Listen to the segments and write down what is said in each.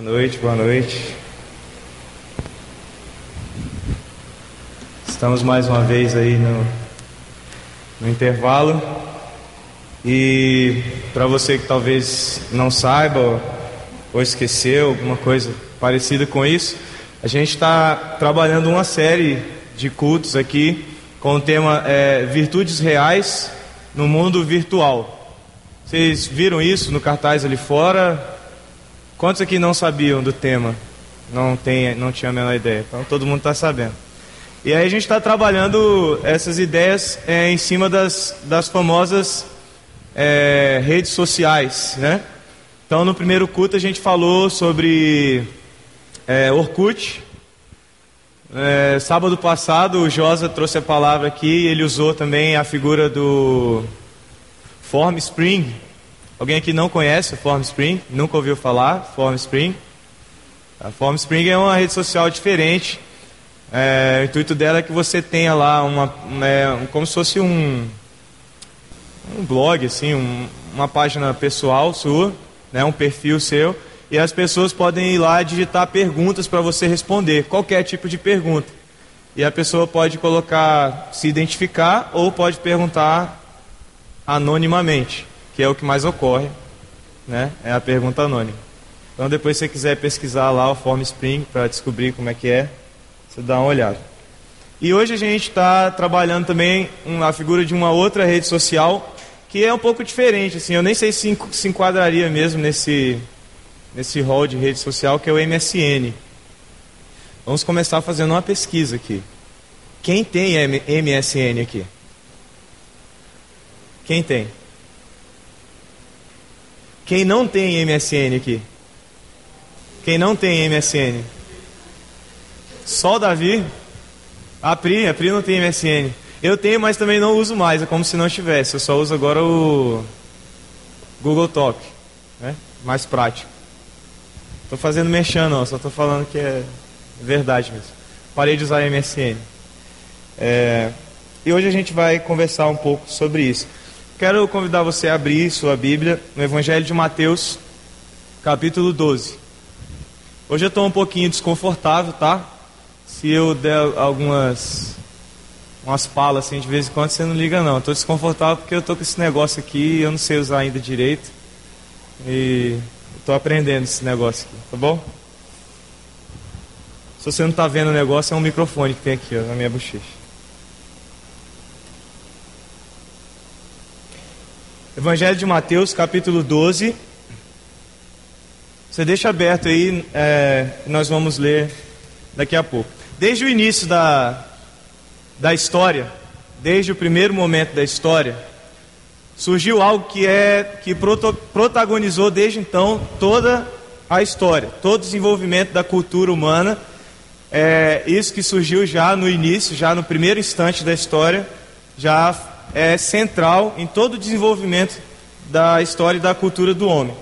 Boa noite, boa noite. Estamos mais uma vez aí no, no intervalo. E para você que talvez não saiba ou esqueceu alguma coisa parecida com isso, a gente está trabalhando uma série de cultos aqui com o tema é, Virtudes Reais no Mundo Virtual. Vocês viram isso no cartaz ali fora? Quantos aqui não sabiam do tema? Não, tem, não tinha a menor ideia. Então todo mundo está sabendo. E aí a gente está trabalhando essas ideias é, em cima das, das famosas é, redes sociais, né? Então no primeiro culto a gente falou sobre é, Orkut. É, sábado passado o Josa trouxe a palavra aqui e ele usou também a figura do Form Spring. Alguém aqui não conhece o Form Spring? Nunca ouviu falar Form Spring? A Form Spring é uma rede social diferente. É, o intuito dela é que você tenha lá uma, é, como se fosse um, um blog, assim, um, uma página pessoal sua, né, um perfil seu, e as pessoas podem ir lá digitar perguntas para você responder, qualquer tipo de pergunta. E a pessoa pode colocar, se identificar, ou pode perguntar anonimamente, que é o que mais ocorre, né? É a pergunta anônima. Então depois se você quiser pesquisar lá o Form Spring para descobrir como é que é, você dá uma olhada. E hoje a gente está trabalhando também a figura de uma outra rede social que é um pouco diferente, assim, eu nem sei se se enquadraria mesmo nesse nesse rol de rede social que é o MSN. Vamos começar fazendo uma pesquisa aqui. Quem tem MSN aqui? Quem tem? Quem não tem MSN aqui? Quem não tem MSN? Só o Davi? A Pri, a Pri não tem MSN. Eu tenho, mas também não uso mais, é como se não tivesse. Eu só uso agora o Google Talk, né? Mais prático. Tô fazendo mexendo, só tô falando que é verdade mesmo. Parei de usar MSN. É... E hoje a gente vai conversar um pouco sobre isso. Quero convidar você a abrir sua Bíblia no Evangelho de Mateus, capítulo 12. Hoje eu estou um pouquinho desconfortável, tá? Se eu der algumas umas palas assim de vez em quando, você não liga não. Estou desconfortável porque eu estou com esse negócio aqui e eu não sei usar ainda direito. E estou aprendendo esse negócio aqui, tá bom? Se você não está vendo o negócio, é um microfone que tem aqui ó, na minha bochecha. Evangelho de Mateus, capítulo 12. Você deixa aberto aí, é, nós vamos ler daqui a pouco. Desde o início da, da história, desde o primeiro momento da história, surgiu algo que é que proto, protagonizou desde então toda a história, todo o desenvolvimento da cultura humana. É, isso que surgiu já no início, já no primeiro instante da história, já é central em todo o desenvolvimento da história e da cultura do homem.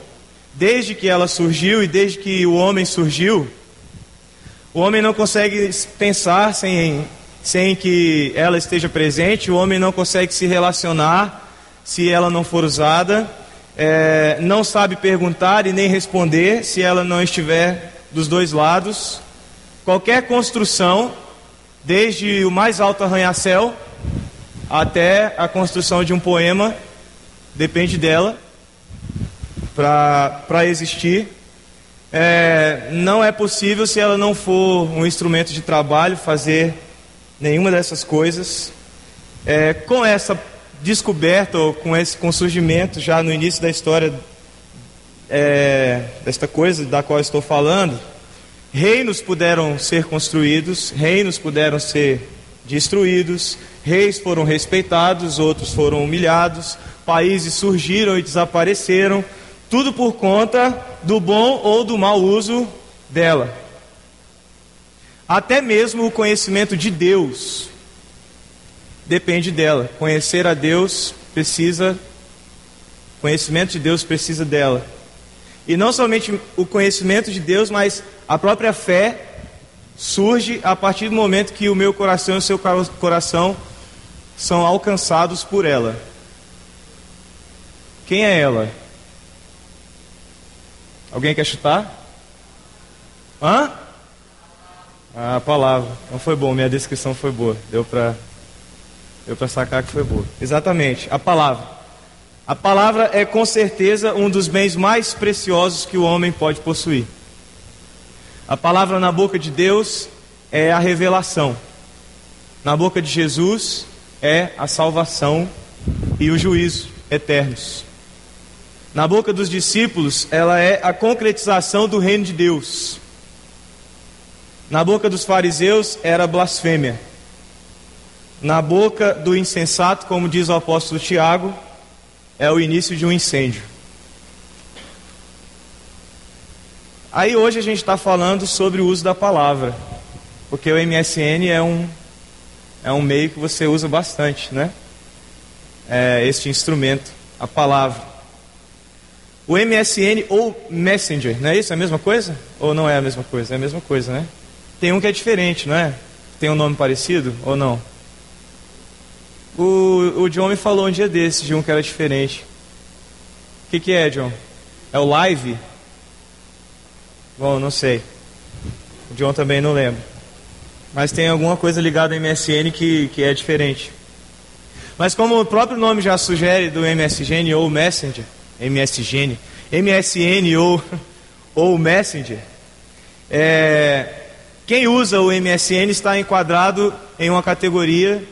Desde que ela surgiu e desde que o homem surgiu, o homem não consegue pensar sem, sem que ela esteja presente, o homem não consegue se relacionar se ela não for usada, é, não sabe perguntar e nem responder se ela não estiver dos dois lados. Qualquer construção, desde o mais alto arranha-céu até a construção de um poema, depende dela para existir. É, não é possível, se ela não for um instrumento de trabalho, fazer nenhuma dessas coisas. É, com essa descoberta, ou com esse com surgimento já no início da história é, desta coisa da qual estou falando, reinos puderam ser construídos, reinos puderam ser destruídos, reis foram respeitados, outros foram humilhados, países surgiram e desapareceram, tudo por conta do bom ou do mau uso dela. Até mesmo o conhecimento de Deus depende dela. Conhecer a Deus precisa, conhecimento de Deus precisa dela. E não somente o conhecimento de Deus, mas a própria fé surge a partir do momento que o meu coração e o seu coração são alcançados por ela. Quem é ela? Alguém quer chutar? Hã? A palavra. Então foi bom, minha descrição foi boa. Deu para deu para sacar que foi boa. Exatamente, a palavra. A palavra é com certeza um dos bens mais preciosos que o homem pode possuir. A palavra na boca de Deus é a revelação. Na boca de Jesus é a salvação e o juízo eternos. Na boca dos discípulos, ela é a concretização do reino de Deus. Na boca dos fariseus era blasfêmia. Na boca do insensato, como diz o apóstolo Tiago, é o início de um incêndio. Aí hoje a gente está falando sobre o uso da palavra, porque o MSN é um, é um meio que você usa bastante, né? É este instrumento, a palavra. O MSN ou Messenger, não é isso? É a mesma coisa? Ou não é a mesma coisa? É a mesma coisa, né? Tem um que é diferente, não é? Tem um nome parecido ou não? O, o John me falou um dia desses de um que era diferente. O que, que é, John? É o Live? Bom, não sei. O John também não lembra. Mas tem alguma coisa ligada ao MSN que, que é diferente. Mas como o próprio nome já sugere do MSN ou Messenger, MSN, MSN ou, ou Messenger, é, quem usa o MSN está enquadrado em uma categoria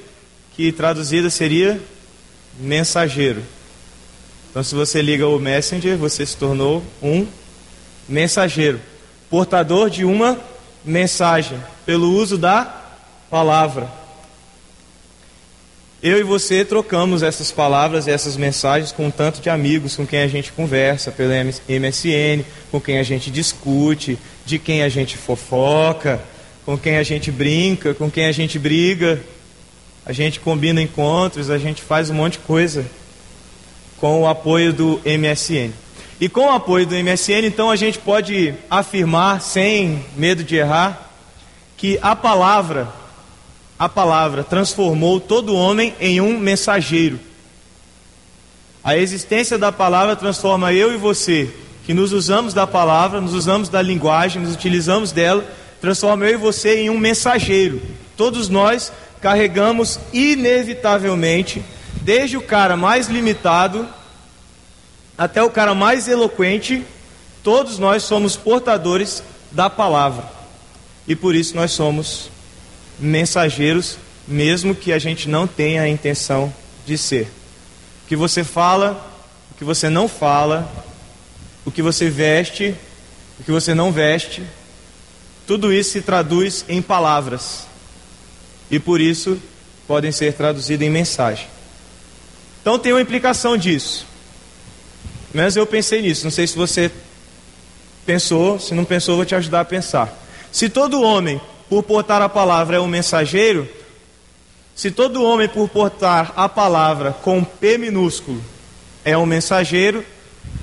que traduzida seria mensageiro. Então, se você liga o Messenger, você se tornou um mensageiro, portador de uma mensagem, pelo uso da palavra. Eu e você trocamos essas palavras e essas mensagens com um tanto de amigos com quem a gente conversa pelo MSN, com quem a gente discute, de quem a gente fofoca, com quem a gente brinca, com quem a gente briga. A gente combina encontros, a gente faz um monte de coisa com o apoio do MSN. E com o apoio do MSN, então a gente pode afirmar, sem medo de errar, que a palavra, a palavra transformou todo homem em um mensageiro. A existência da palavra transforma eu e você, que nos usamos da palavra, nos usamos da linguagem, nos utilizamos dela, transforma eu e você em um mensageiro. Todos nós carregamos inevitavelmente, desde o cara mais limitado até o cara mais eloquente, todos nós somos portadores da palavra. E por isso nós somos mensageiros, mesmo que a gente não tenha a intenção de ser. O que você fala, o que você não fala, o que você veste, o que você não veste, tudo isso se traduz em palavras e por isso podem ser traduzidas em mensagem. Então tem uma implicação disso. Mas eu pensei nisso, não sei se você pensou, se não pensou, vou te ajudar a pensar. Se todo homem, por portar a palavra, é um mensageiro, se todo homem, por portar a palavra com P minúsculo, é um mensageiro,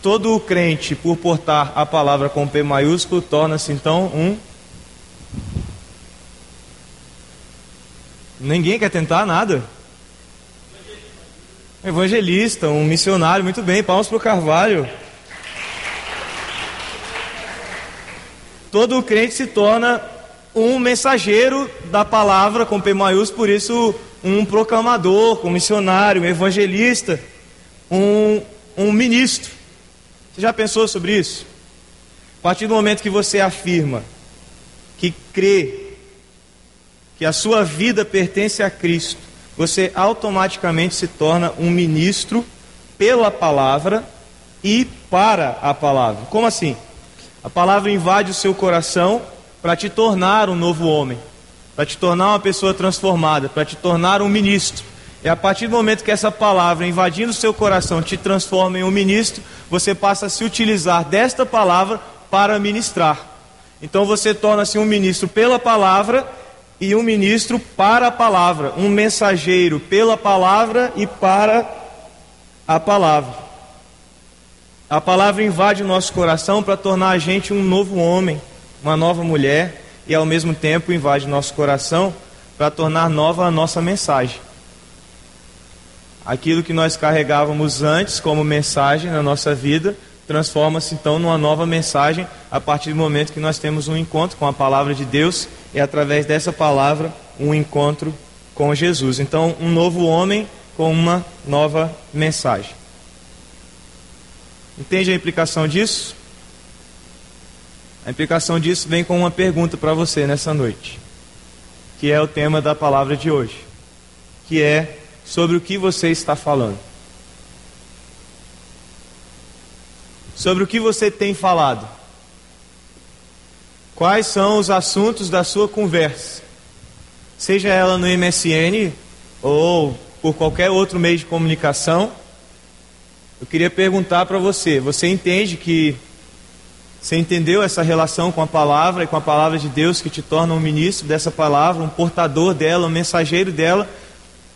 todo crente, por portar a palavra com P maiúsculo, torna-se então um Ninguém quer tentar nada? Evangelista, um missionário, muito bem, palmas para o Carvalho. Todo crente se torna um mensageiro da palavra com P maiúsculo, por isso um proclamador, um missionário, um evangelista, um, um ministro. Você já pensou sobre isso? A partir do momento que você afirma que crê que a sua vida pertence a Cristo, você automaticamente se torna um ministro pela palavra e para a palavra. Como assim? A palavra invade o seu coração para te tornar um novo homem, para te tornar uma pessoa transformada, para te tornar um ministro. E a partir do momento que essa palavra invadindo o seu coração te transforma em um ministro, você passa a se utilizar desta palavra para ministrar. Então você torna-se um ministro pela palavra e um ministro para a palavra, um mensageiro pela palavra e para a palavra. A palavra invade o nosso coração para tornar a gente um novo homem, uma nova mulher, e ao mesmo tempo invade o nosso coração para tornar nova a nossa mensagem. Aquilo que nós carregávamos antes como mensagem na nossa vida, transforma-se então numa nova mensagem a partir do momento que nós temos um encontro com a palavra de Deus e através dessa palavra um encontro com Jesus. Então, um novo homem com uma nova mensagem. Entende a implicação disso? A implicação disso vem com uma pergunta para você nessa noite, que é o tema da palavra de hoje, que é sobre o que você está falando. Sobre o que você tem falado. Quais são os assuntos da sua conversa? Seja ela no MSN ou por qualquer outro meio de comunicação. Eu queria perguntar para você: você entende que você entendeu essa relação com a palavra e com a palavra de Deus que te torna um ministro dessa palavra, um portador dela, um mensageiro dela.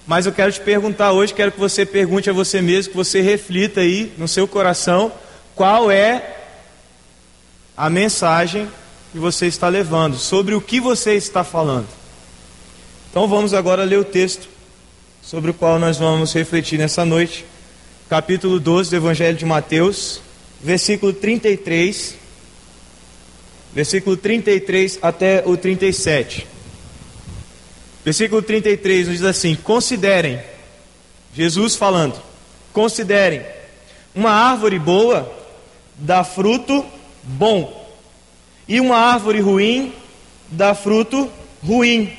Mas eu quero te perguntar hoje, quero que você pergunte a você mesmo, que você reflita aí no seu coração, qual é a mensagem que você está levando, sobre o que você está falando. Então vamos agora ler o texto sobre o qual nós vamos refletir nessa noite. Capítulo 12 do Evangelho de Mateus, versículo 33 versículo 33 até o 37. Versículo 33 nos diz assim: Considerem, Jesus falando, considerem, uma árvore boa dá fruto bom, e uma árvore ruim dá fruto ruim,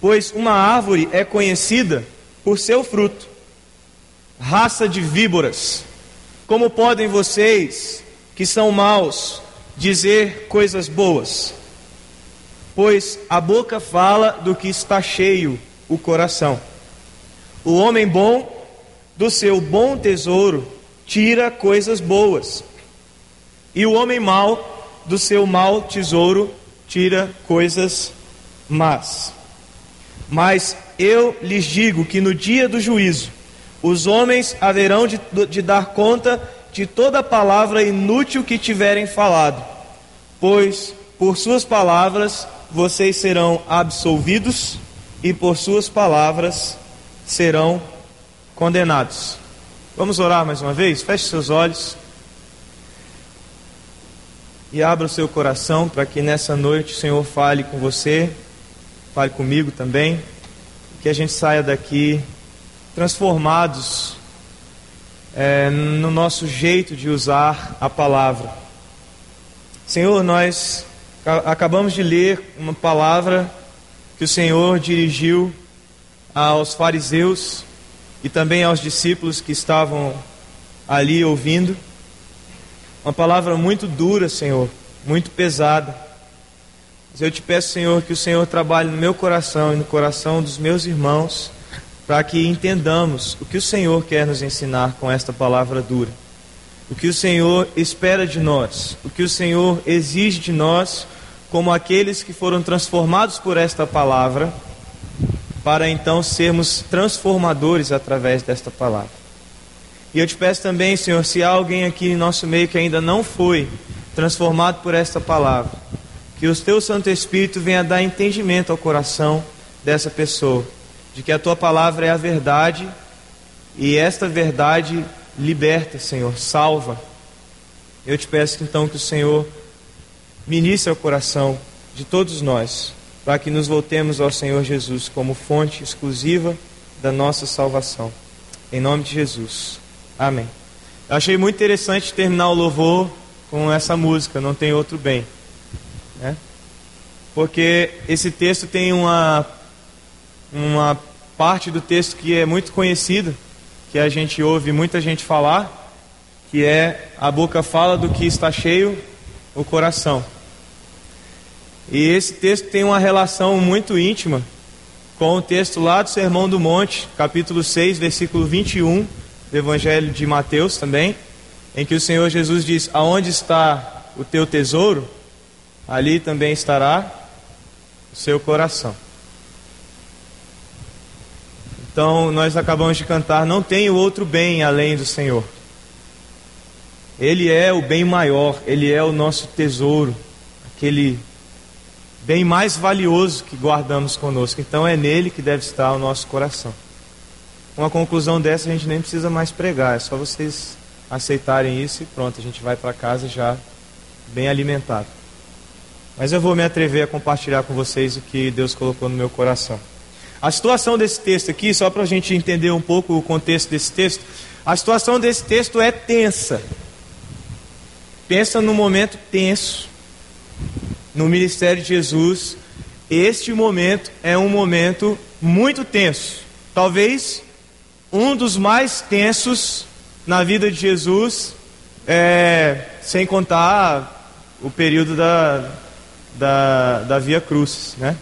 pois uma árvore é conhecida por seu fruto. Raça de víboras, como podem vocês, que são maus, dizer coisas boas, pois a boca fala do que está cheio o coração. O homem bom do seu bom tesouro tira coisas boas, e o homem mau do seu mau tesouro tira coisas más. Mas eu lhes digo que no dia do juízo os homens haverão de, de dar conta de toda palavra inútil que tiverem falado, pois por suas palavras vocês serão absolvidos e por suas palavras serão condenados. Vamos orar mais uma vez? Feche seus olhos e abra o seu coração para que nessa noite o Senhor fale com você, fale comigo também, que a gente saia daqui transformados é, no nosso jeito de usar a palavra. Senhor, nós acabamos de ler uma palavra que o Senhor dirigiu aos fariseus e também aos discípulos que estavam ali ouvindo. Uma palavra muito dura, Senhor, muito pesada. Mas eu te peço, Senhor, que o Senhor trabalhe no meu coração e no coração dos meus irmãos para que entendamos o que o Senhor quer nos ensinar com esta palavra dura. O que o Senhor espera de nós, o que o Senhor exige de nós, como aqueles que foram transformados por esta palavra, para então sermos transformadores através desta palavra. E eu te peço também, Senhor, se há alguém aqui em nosso meio que ainda não foi transformado por esta palavra, que o teu Santo Espírito venha dar entendimento ao coração dessa pessoa de que a tua palavra é a verdade e esta verdade liberta, Senhor, salva. Eu te peço então que o Senhor ministre o coração de todos nós, para que nos voltemos ao Senhor Jesus como fonte exclusiva da nossa salvação. Em nome de Jesus. Amém. Eu achei muito interessante terminar o louvor com essa música, Não Tem Outro Bem. Né? Porque esse texto tem uma, uma parte do texto que é muito conhecida, que a gente ouve muita gente falar, que é a boca fala do que está cheio o coração. E esse texto tem uma relação muito íntima com o texto lá do Sermão do Monte, capítulo 6, versículo 21 do Evangelho de Mateus também, em que o Senhor Jesus diz: Aonde está o teu tesouro, ali também estará o seu coração. Então, nós acabamos de cantar: Não tem outro bem além do Senhor. Ele é o bem maior, ele é o nosso tesouro, aquele bem mais valioso que guardamos conosco. Então, é nele que deve estar o nosso coração. Uma conclusão dessa a gente nem precisa mais pregar, é só vocês aceitarem isso e pronto, a gente vai para casa já bem alimentado. Mas eu vou me atrever a compartilhar com vocês o que Deus colocou no meu coração. A situação desse texto aqui, só para a gente entender um pouco o contexto desse texto, a situação desse texto é tensa. Pensa num momento tenso no ministério de Jesus. Este momento é um momento muito tenso. Talvez um dos mais tensos na vida de Jesus, é, sem contar o período da, da, da Via Cruz, né?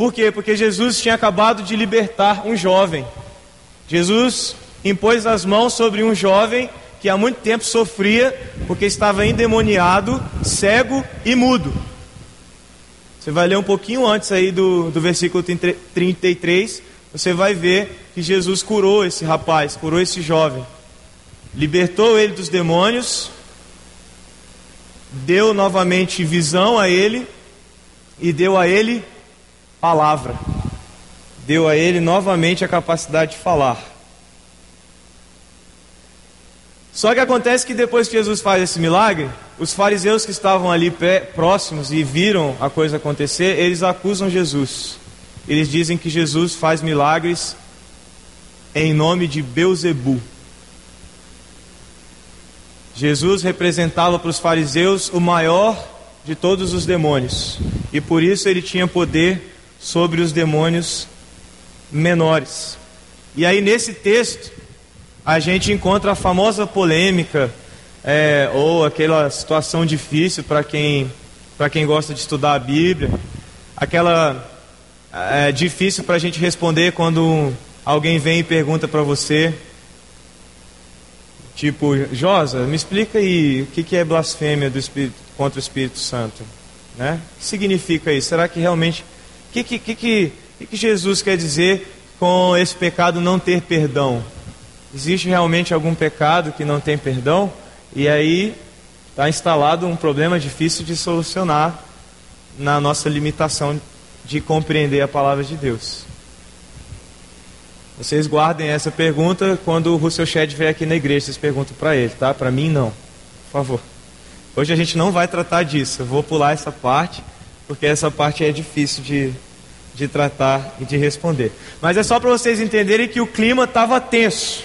Por quê? Porque Jesus tinha acabado de libertar um jovem. Jesus impôs as mãos sobre um jovem que há muito tempo sofria porque estava endemoniado, cego e mudo. Você vai ler um pouquinho antes aí do, do versículo 33, você vai ver que Jesus curou esse rapaz, curou esse jovem, libertou ele dos demônios, deu novamente visão a ele e deu a ele palavra. Deu a ele novamente a capacidade de falar. Só que acontece que depois que Jesus faz esse milagre, os fariseus que estavam ali próximos e viram a coisa acontecer, eles acusam Jesus. Eles dizem que Jesus faz milagres em nome de Beuzebu. Jesus representava para os fariseus o maior de todos os demônios, e por isso ele tinha poder sobre os demônios menores. E aí nesse texto a gente encontra a famosa polêmica é, ou aquela situação difícil para quem para quem gosta de estudar a Bíblia, aquela é, difícil para a gente responder quando alguém vem e pergunta para você, tipo, Josa, me explica aí o que, que é blasfêmia do Espírito, contra o Espírito Santo, né? O que significa isso? Será que realmente, o que, que, que, que Jesus quer dizer com esse pecado não ter perdão? Existe realmente algum pecado que não tem perdão? E aí está instalado um problema difícil de solucionar na nossa limitação de compreender a palavra de Deus. Vocês guardem essa pergunta quando o Russell Shedd vier aqui na igreja. Vocês perguntam para ele, tá? Para mim, não. Por favor. Hoje a gente não vai tratar disso. Eu vou pular essa parte, porque essa parte é difícil de, de tratar e de responder. Mas é só para vocês entenderem que o clima estava tenso.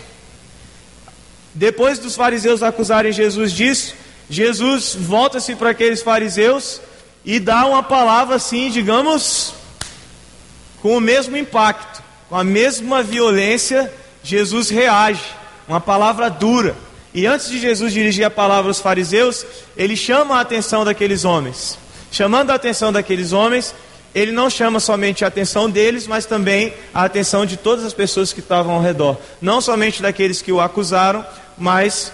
Depois dos fariseus acusarem Jesus disso, Jesus volta-se para aqueles fariseus e dá uma palavra assim, digamos, com o mesmo impacto com a mesma violência, Jesus reage, uma palavra dura. E antes de Jesus dirigir a palavra aos fariseus, ele chama a atenção daqueles homens. Chamando a atenção daqueles homens, ele não chama somente a atenção deles, mas também a atenção de todas as pessoas que estavam ao redor. Não somente daqueles que o acusaram, mas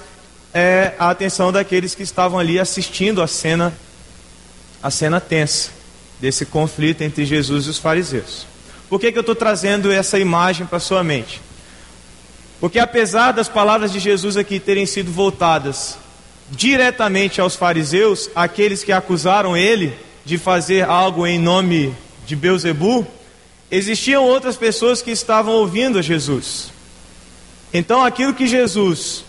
é, a atenção daqueles que estavam ali assistindo a cena, a cena tensa desse conflito entre Jesus e os fariseus. Por que, que eu estou trazendo essa imagem para sua mente? Porque apesar das palavras de Jesus aqui terem sido voltadas diretamente aos fariseus, aqueles que acusaram ele de fazer algo em nome de Beuzebu, existiam outras pessoas que estavam ouvindo a Jesus. Então aquilo que Jesus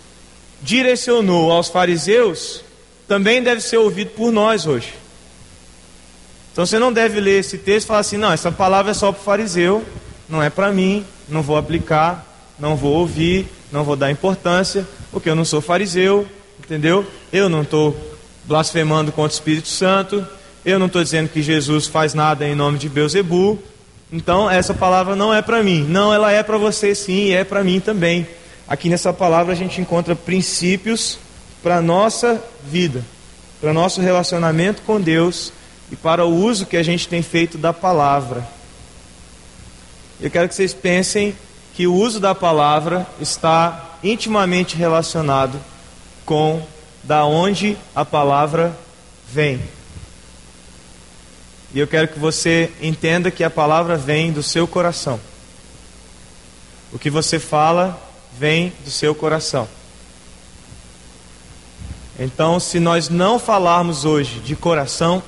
direcionou aos fariseus também deve ser ouvido por nós hoje. Então você não deve ler esse texto e falar assim: não, essa palavra é só para o fariseu, não é para mim, não vou aplicar, não vou ouvir, não vou dar importância, porque eu não sou fariseu, entendeu? Eu não estou blasfemando contra o Espírito Santo, eu não estou dizendo que Jesus faz nada em nome de Beuzebu, então essa palavra não é para mim. Não, ela é para você sim, e é para mim também. Aqui nessa palavra a gente encontra princípios para a nossa vida, para nosso relacionamento com Deus e para o uso que a gente tem feito da palavra. Eu quero que vocês pensem que o uso da palavra está intimamente relacionado com da onde a palavra vem. E eu quero que você entenda que a palavra vem do seu coração. O que você fala vem do seu coração. Então, se nós não falarmos hoje de coração,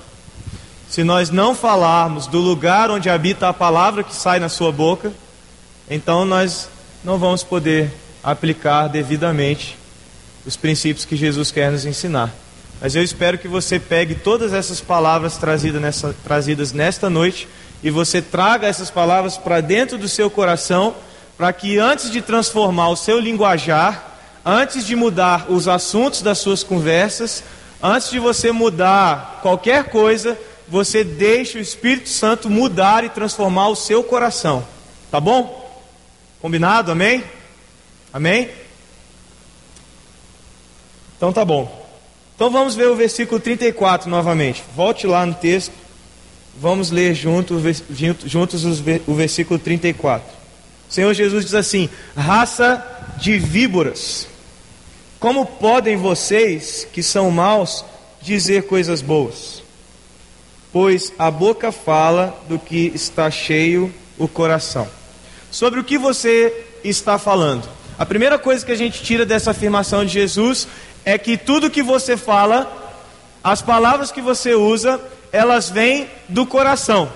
se nós não falarmos do lugar onde habita a palavra que sai na sua boca, então nós não vamos poder aplicar devidamente os princípios que Jesus quer nos ensinar. Mas eu espero que você pegue todas essas palavras trazidas nessa, trazidas nesta noite e você traga essas palavras para dentro do seu coração, para que antes de transformar o seu linguajar, antes de mudar os assuntos das suas conversas, antes de você mudar qualquer coisa, você deixe o Espírito Santo mudar e transformar o seu coração. Tá bom? Combinado? Amém? Amém? Então tá bom. Então vamos ver o versículo 34 novamente. Volte lá no texto. Vamos ler juntos, juntos o versículo 34. O Senhor Jesus diz assim: Raça de víboras, como podem vocês, que são maus, dizer coisas boas? Pois a boca fala do que está cheio o coração. Sobre o que você está falando? A primeira coisa que a gente tira dessa afirmação de Jesus é que tudo que você fala, as palavras que você usa, elas vêm do coração.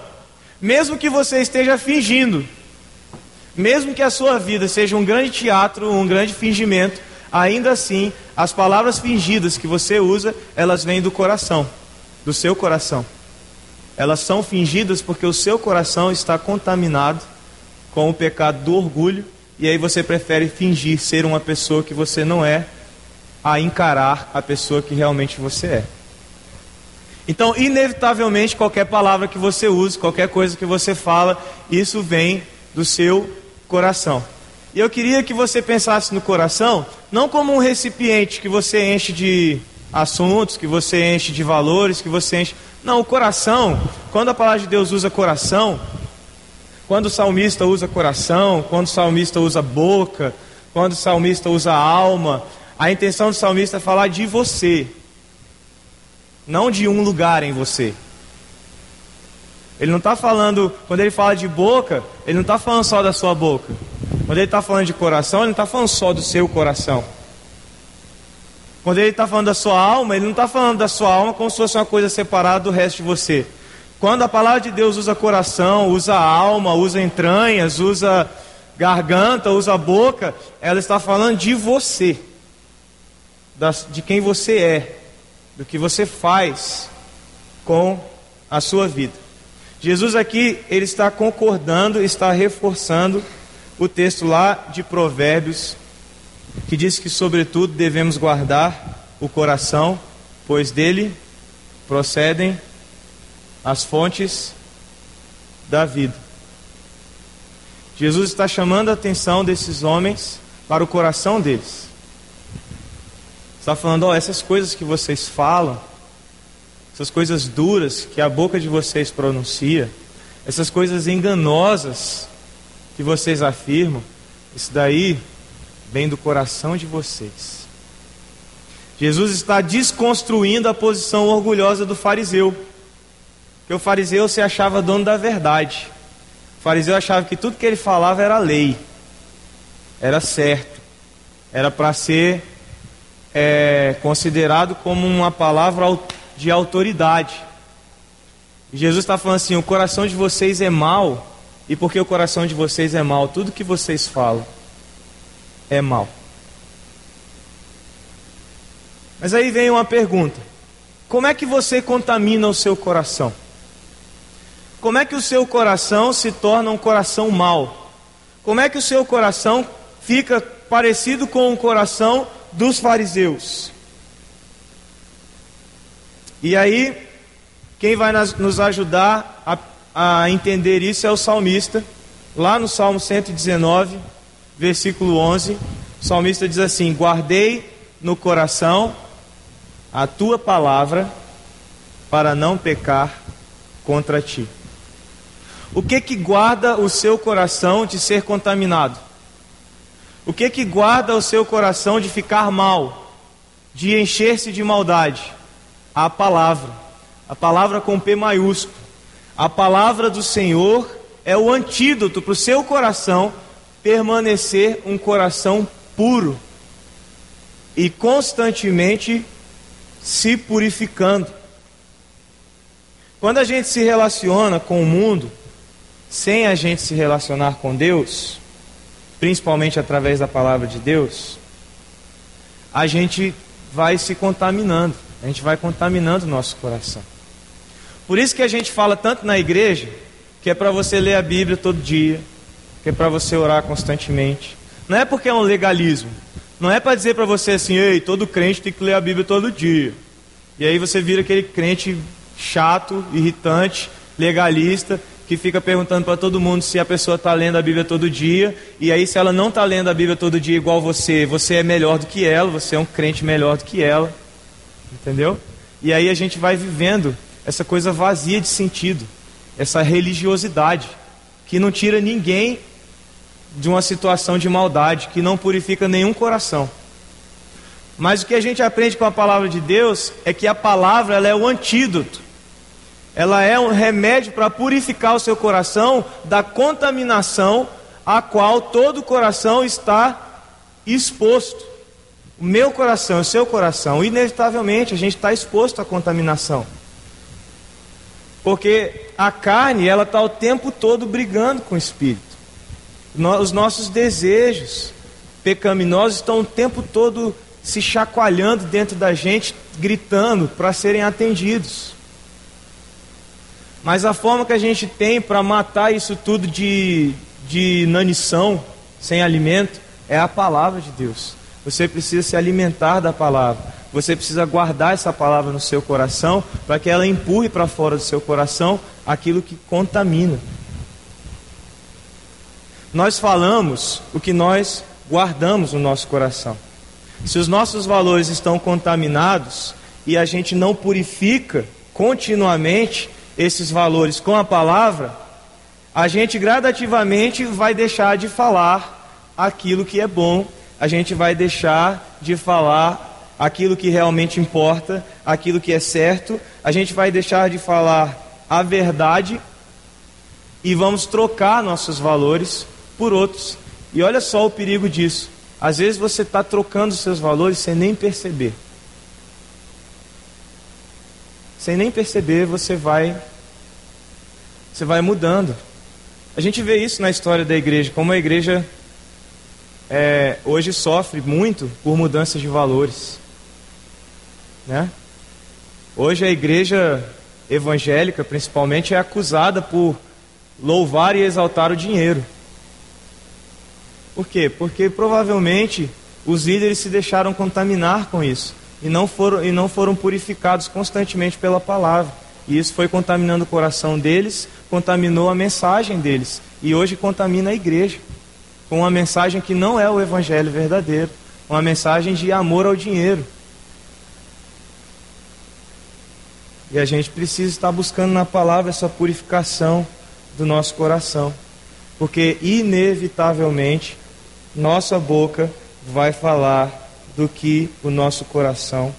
Mesmo que você esteja fingindo, mesmo que a sua vida seja um grande teatro, um grande fingimento, ainda assim, as palavras fingidas que você usa, elas vêm do coração, do seu coração. Elas são fingidas porque o seu coração está contaminado com o pecado do orgulho, e aí você prefere fingir ser uma pessoa que você não é, a encarar a pessoa que realmente você é. Então, inevitavelmente, qualquer palavra que você use, qualquer coisa que você fala, isso vem do seu coração. E eu queria que você pensasse no coração não como um recipiente que você enche de assuntos, que você enche de valores, que você enche. Não, o coração, quando a palavra de Deus usa coração, quando o salmista usa coração, quando o salmista usa boca, quando o salmista usa alma, a intenção do salmista é falar de você, não de um lugar em você. Ele não está falando, quando ele fala de boca, ele não está falando só da sua boca. Quando ele está falando de coração, ele não está falando só do seu coração. Quando ele está falando da sua alma, ele não está falando da sua alma como se fosse uma coisa separada do resto de você. Quando a palavra de Deus usa coração, usa alma, usa entranhas, usa garganta, usa boca, ela está falando de você de quem você é, do que você faz com a sua vida. Jesus aqui, ele está concordando, está reforçando o texto lá de Provérbios, que diz que, sobretudo, devemos guardar o coração, pois dele procedem as fontes da vida. Jesus está chamando a atenção desses homens para o coração deles está falando: ó, essas coisas que vocês falam, essas coisas duras que a boca de vocês pronuncia, essas coisas enganosas que vocês afirmam, isso daí vem do coração de vocês. Jesus está desconstruindo a posição orgulhosa do fariseu. Porque o fariseu se achava dono da verdade. O fariseu achava que tudo que ele falava era lei, era certo, era para ser é considerado como uma palavra de autoridade. Jesus está falando assim: o coração de vocês é mau, e porque o coração de vocês é mau, tudo que vocês falam é mau. Mas aí vem uma pergunta: como é que você contamina o seu coração? Como é que o seu coração se torna um coração mau? Como é que o seu coração fica parecido com o coração dos fariseus. E aí, quem vai nos ajudar a, a entender isso é o salmista, lá no Salmo 119, versículo 11. O salmista diz assim: Guardei no coração a tua palavra para não pecar contra ti. O que que guarda o seu coração de ser contaminado? O que que guarda o seu coração de ficar mal, de encher-se de maldade? A palavra. A palavra com P maiúsculo. A palavra do Senhor é o antídoto para o seu coração permanecer um coração puro e constantemente se purificando. Quando a gente se relaciona com o mundo, sem a gente se relacionar com Deus, principalmente através da palavra de Deus, a gente vai se contaminando, a gente vai contaminando o nosso coração. Por isso que a gente fala tanto na igreja que é para você ler a Bíblia todo dia, que é para você orar constantemente. Não é porque é um legalismo, não é para dizer para você assim, ei, todo crente tem que ler a Bíblia todo dia. E aí você vira aquele crente chato, irritante, legalista, que fica perguntando para todo mundo se a pessoa está lendo a Bíblia todo dia, e aí se ela não está lendo a Bíblia todo dia igual você, você é melhor do que ela, você é um crente melhor do que ela, entendeu? E aí a gente vai vivendo essa coisa vazia de sentido, essa religiosidade, que não tira ninguém de uma situação de maldade, que não purifica nenhum coração. Mas o que a gente aprende com a palavra de Deus é que a palavra ela é o antídoto ela é um remédio para purificar o seu coração da contaminação a qual todo o coração está exposto. O meu coração, o seu coração, inevitavelmente a gente está exposto à contaminação. Porque a carne, ela está o tempo todo brigando com o espírito. Os nossos desejos pecaminosos estão o tempo todo se chacoalhando dentro da gente, gritando para serem atendidos. Mas a forma que a gente tem para matar isso tudo de, de inanição, sem alimento, é a palavra de Deus. Você precisa se alimentar da palavra. Você precisa guardar essa palavra no seu coração para que ela empurre para fora do seu coração aquilo que contamina. Nós falamos o que nós guardamos no nosso coração. Se os nossos valores estão contaminados e a gente não purifica continuamente, esses valores com a palavra, a gente gradativamente vai deixar de falar aquilo que é bom, a gente vai deixar de falar aquilo que realmente importa, aquilo que é certo, a gente vai deixar de falar a verdade e vamos trocar nossos valores por outros. E olha só o perigo disso. Às vezes você está trocando seus valores sem nem perceber sem nem perceber, você vai você vai mudando. A gente vê isso na história da igreja, como a igreja é, hoje sofre muito por mudanças de valores. Né? Hoje a igreja evangélica, principalmente, é acusada por louvar e exaltar o dinheiro. Por quê? Porque provavelmente os líderes se deixaram contaminar com isso e não foram, e não foram purificados constantemente pela palavra. E isso foi contaminando o coração deles, contaminou a mensagem deles. E hoje contamina a igreja com uma mensagem que não é o evangelho verdadeiro, uma mensagem de amor ao dinheiro. E a gente precisa estar buscando na palavra essa purificação do nosso coração, porque inevitavelmente nossa boca vai falar do que o nosso coração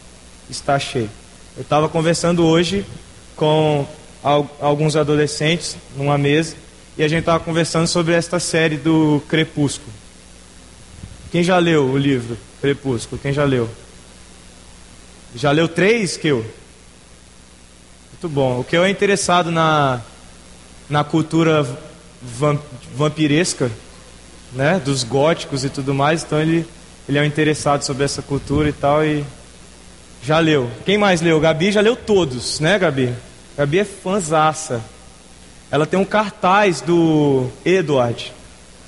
está cheio. Eu estava conversando hoje com alguns adolescentes numa mesa e a gente estava conversando sobre esta série do Crepúsculo. Quem já leu o livro Crepúsculo? Quem já leu? Já leu três, Kiel? Muito bom. O que é interessado na, na cultura vampiresca, né, dos góticos e tudo mais, então ele ele é um interessado sobre essa cultura e tal e já leu. Quem mais leu? Gabi já leu todos, né, Gabi? Gabi é fãzaça. Ela tem um cartaz do Edward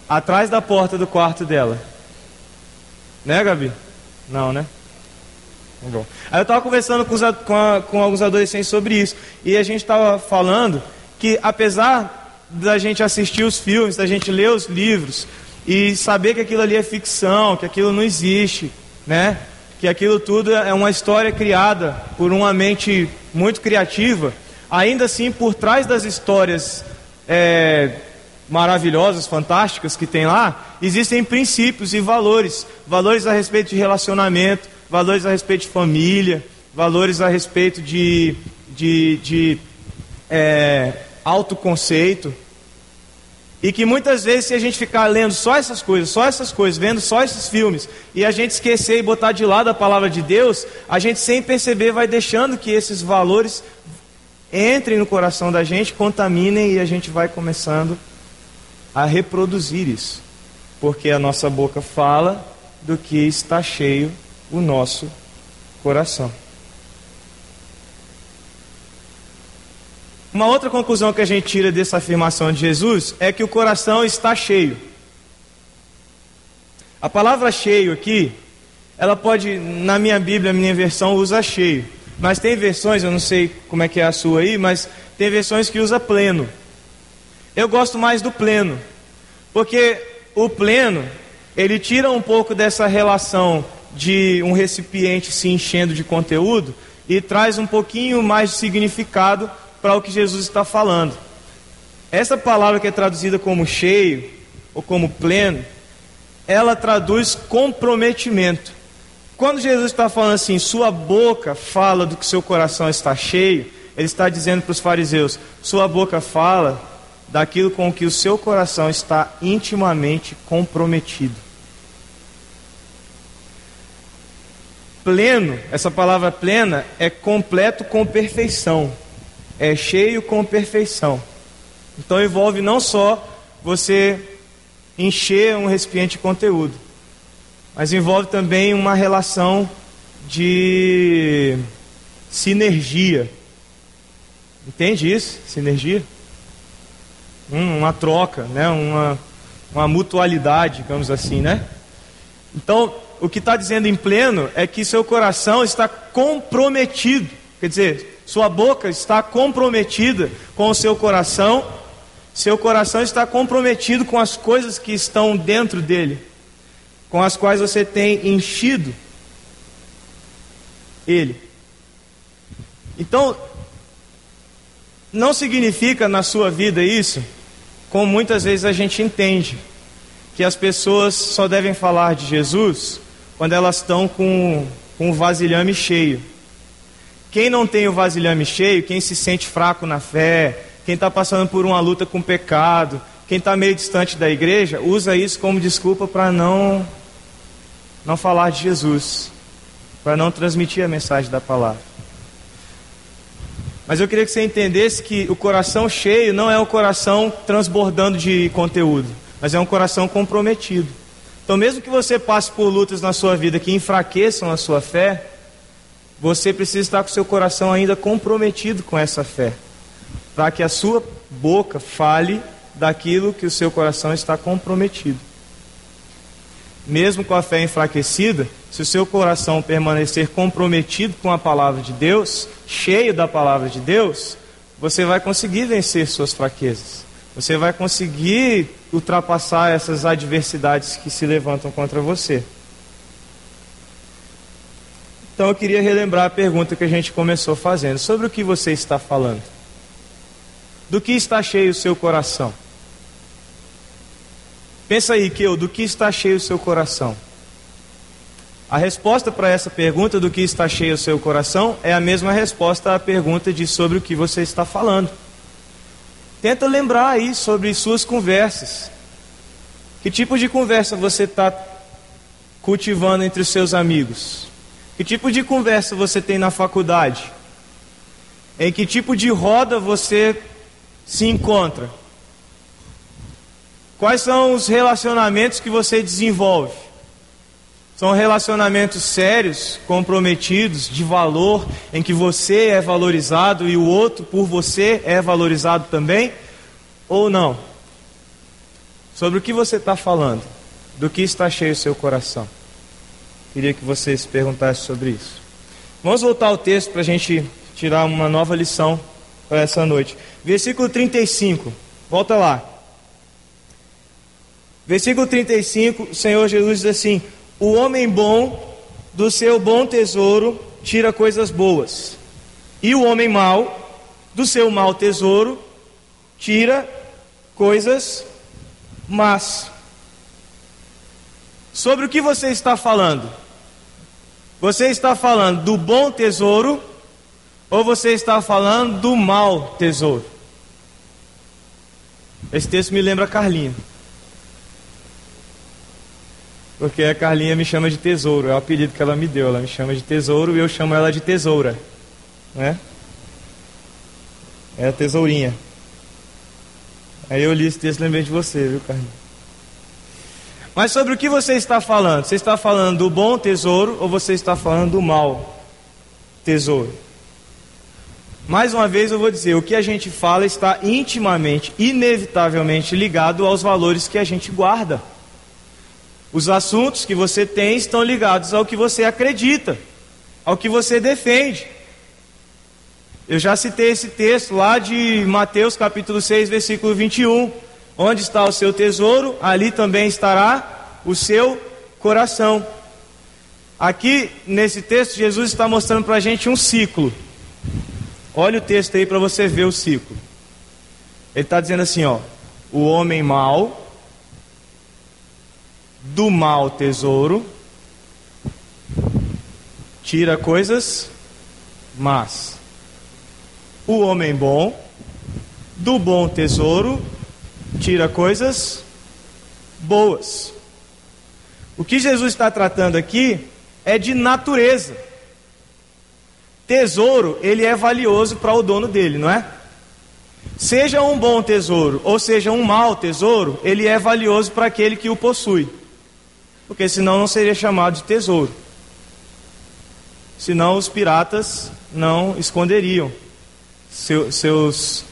atrás da porta do quarto dela. Né, Gabi? Não, né? Tá bom. Aí eu estava conversando com, os, com, a, com alguns adolescentes sobre isso. E a gente estava falando que apesar da gente assistir os filmes, da gente ler os livros, e saber que aquilo ali é ficção, que aquilo não existe, né? Que aquilo tudo é uma história criada por uma mente muito criativa. Ainda assim, por trás das histórias é, maravilhosas, fantásticas que tem lá, existem princípios e valores, valores a respeito de relacionamento, valores a respeito de família, valores a respeito de, de, de é, autoconceito, e que muitas vezes, se a gente ficar lendo só essas coisas, só essas coisas, vendo só esses filmes, e a gente esquecer e botar de lado a palavra de Deus, a gente sem perceber vai deixando que esses valores entrem no coração da gente, contaminem e a gente vai começando a reproduzir isso. Porque a nossa boca fala do que está cheio o nosso coração. Uma outra conclusão que a gente tira dessa afirmação de Jesus é que o coração está cheio. A palavra cheio aqui, ela pode, na minha Bíblia, a minha versão usa cheio. Mas tem versões, eu não sei como é que é a sua aí, mas tem versões que usa pleno. Eu gosto mais do pleno, porque o pleno, ele tira um pouco dessa relação de um recipiente se enchendo de conteúdo e traz um pouquinho mais de significado para o que Jesus está falando. Essa palavra que é traduzida como cheio ou como pleno, ela traduz comprometimento. Quando Jesus está falando assim, sua boca fala do que seu coração está cheio, ele está dizendo para os fariseus: sua boca fala daquilo com que o seu coração está intimamente comprometido. Pleno, essa palavra plena é completo com perfeição é cheio com perfeição. Então envolve não só você encher um recipiente de conteúdo, mas envolve também uma relação de sinergia. Entende isso? Sinergia? Hum, uma troca, né? uma, uma mutualidade, digamos assim, né? Então, o que está dizendo em pleno é que seu coração está comprometido. Quer dizer, sua boca está comprometida com o seu coração, seu coração está comprometido com as coisas que estão dentro dele, com as quais você tem enchido ele. Então, não significa na sua vida isso, como muitas vezes a gente entende, que as pessoas só devem falar de Jesus quando elas estão com, com o vasilhame cheio. Quem não tem o vasilhame cheio, quem se sente fraco na fé, quem está passando por uma luta com pecado, quem está meio distante da igreja, usa isso como desculpa para não, não falar de Jesus, para não transmitir a mensagem da palavra. Mas eu queria que você entendesse que o coração cheio não é um coração transbordando de conteúdo, mas é um coração comprometido. Então, mesmo que você passe por lutas na sua vida que enfraqueçam a sua fé, você precisa estar com seu coração ainda comprometido com essa fé, para que a sua boca fale daquilo que o seu coração está comprometido. Mesmo com a fé enfraquecida, se o seu coração permanecer comprometido com a palavra de Deus, cheio da palavra de Deus, você vai conseguir vencer suas fraquezas. Você vai conseguir ultrapassar essas adversidades que se levantam contra você. Então eu queria relembrar a pergunta que a gente começou fazendo: sobre o que você está falando? Do que está cheio o seu coração? Pensa aí, que eu, do que está cheio o seu coração? A resposta para essa pergunta, do que está cheio o seu coração, é a mesma resposta à pergunta de sobre o que você está falando. Tenta lembrar aí sobre suas conversas. Que tipo de conversa você está cultivando entre os seus amigos? Que tipo de conversa você tem na faculdade? Em que tipo de roda você se encontra? Quais são os relacionamentos que você desenvolve? São relacionamentos sérios, comprometidos, de valor, em que você é valorizado e o outro por você é valorizado também? Ou não? Sobre o que você está falando? Do que está cheio o seu coração? Queria que você se perguntasse sobre isso. Vamos voltar ao texto para a gente tirar uma nova lição para essa noite. Versículo 35, volta lá. Versículo 35, o Senhor Jesus diz assim: O homem bom do seu bom tesouro tira coisas boas, e o homem mau do seu mau tesouro tira coisas más. Sobre o que você está falando? Você está falando do bom tesouro ou você está falando do mau tesouro? Esse texto me lembra a Carlinha. Porque a Carlinha me chama de tesouro, é o apelido que ela me deu. Ela me chama de tesouro e eu chamo ela de tesoura. Né? É a tesourinha. Aí eu li esse texto e lembrei de você, viu, Carlinha? Mas sobre o que você está falando? Você está falando do bom tesouro ou você está falando do mau tesouro? Mais uma vez eu vou dizer, o que a gente fala está intimamente, inevitavelmente ligado aos valores que a gente guarda. Os assuntos que você tem estão ligados ao que você acredita, ao que você defende. Eu já citei esse texto lá de Mateus capítulo 6, versículo 21. Onde está o seu tesouro, ali também estará o seu coração. Aqui nesse texto, Jesus está mostrando para a gente um ciclo. Olha o texto aí para você ver o ciclo. Ele está dizendo assim: ó, o homem mau, do mau tesouro, tira coisas más. O homem bom, do bom tesouro, tira coisas boas. O que Jesus está tratando aqui é de natureza. Tesouro, ele é valioso para o dono dele, não é? Seja um bom tesouro ou seja um mau tesouro, ele é valioso para aquele que o possui. Porque senão não seria chamado de tesouro. Senão os piratas não esconderiam seu, seus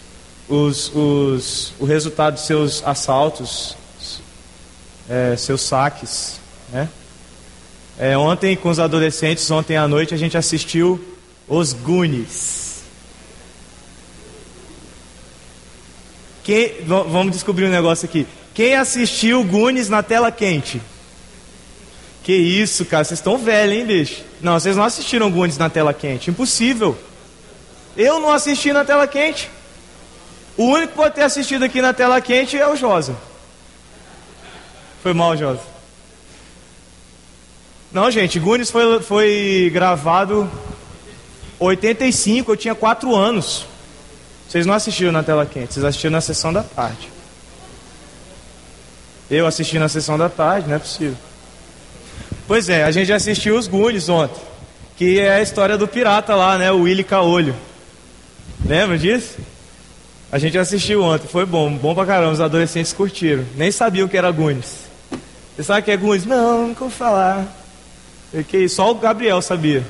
os, os, o resultado dos seus assaltos, é, seus saques. Né? É, ontem, com os adolescentes, ontem à noite, a gente assistiu Os Goonies. Quem, vamos descobrir um negócio aqui. Quem assistiu Goonies na tela quente? Que isso, cara, vocês estão velhos, hein, bicho? Não, vocês não assistiram Goonies na tela quente. Impossível. Eu não assisti na tela quente. O único que pode ter assistido aqui na tela quente é o Josa. Foi mal, Josa. Não, gente, Gunis foi, foi gravado 85, eu tinha 4 anos. Vocês não assistiram na tela quente, vocês assistiram na sessão da tarde. Eu assisti na sessão da tarde, não é possível. Pois é, a gente assistiu os Gunis ontem, que é a história do pirata lá, né, o Willy Caolho. Lembra disso? A gente assistiu ontem, foi bom, bom pra caramba, os adolescentes curtiram. Nem sabiam que era Gunis. Você sabe que é Gunis? Não, nunca vou falar. Que só o Gabriel sabia.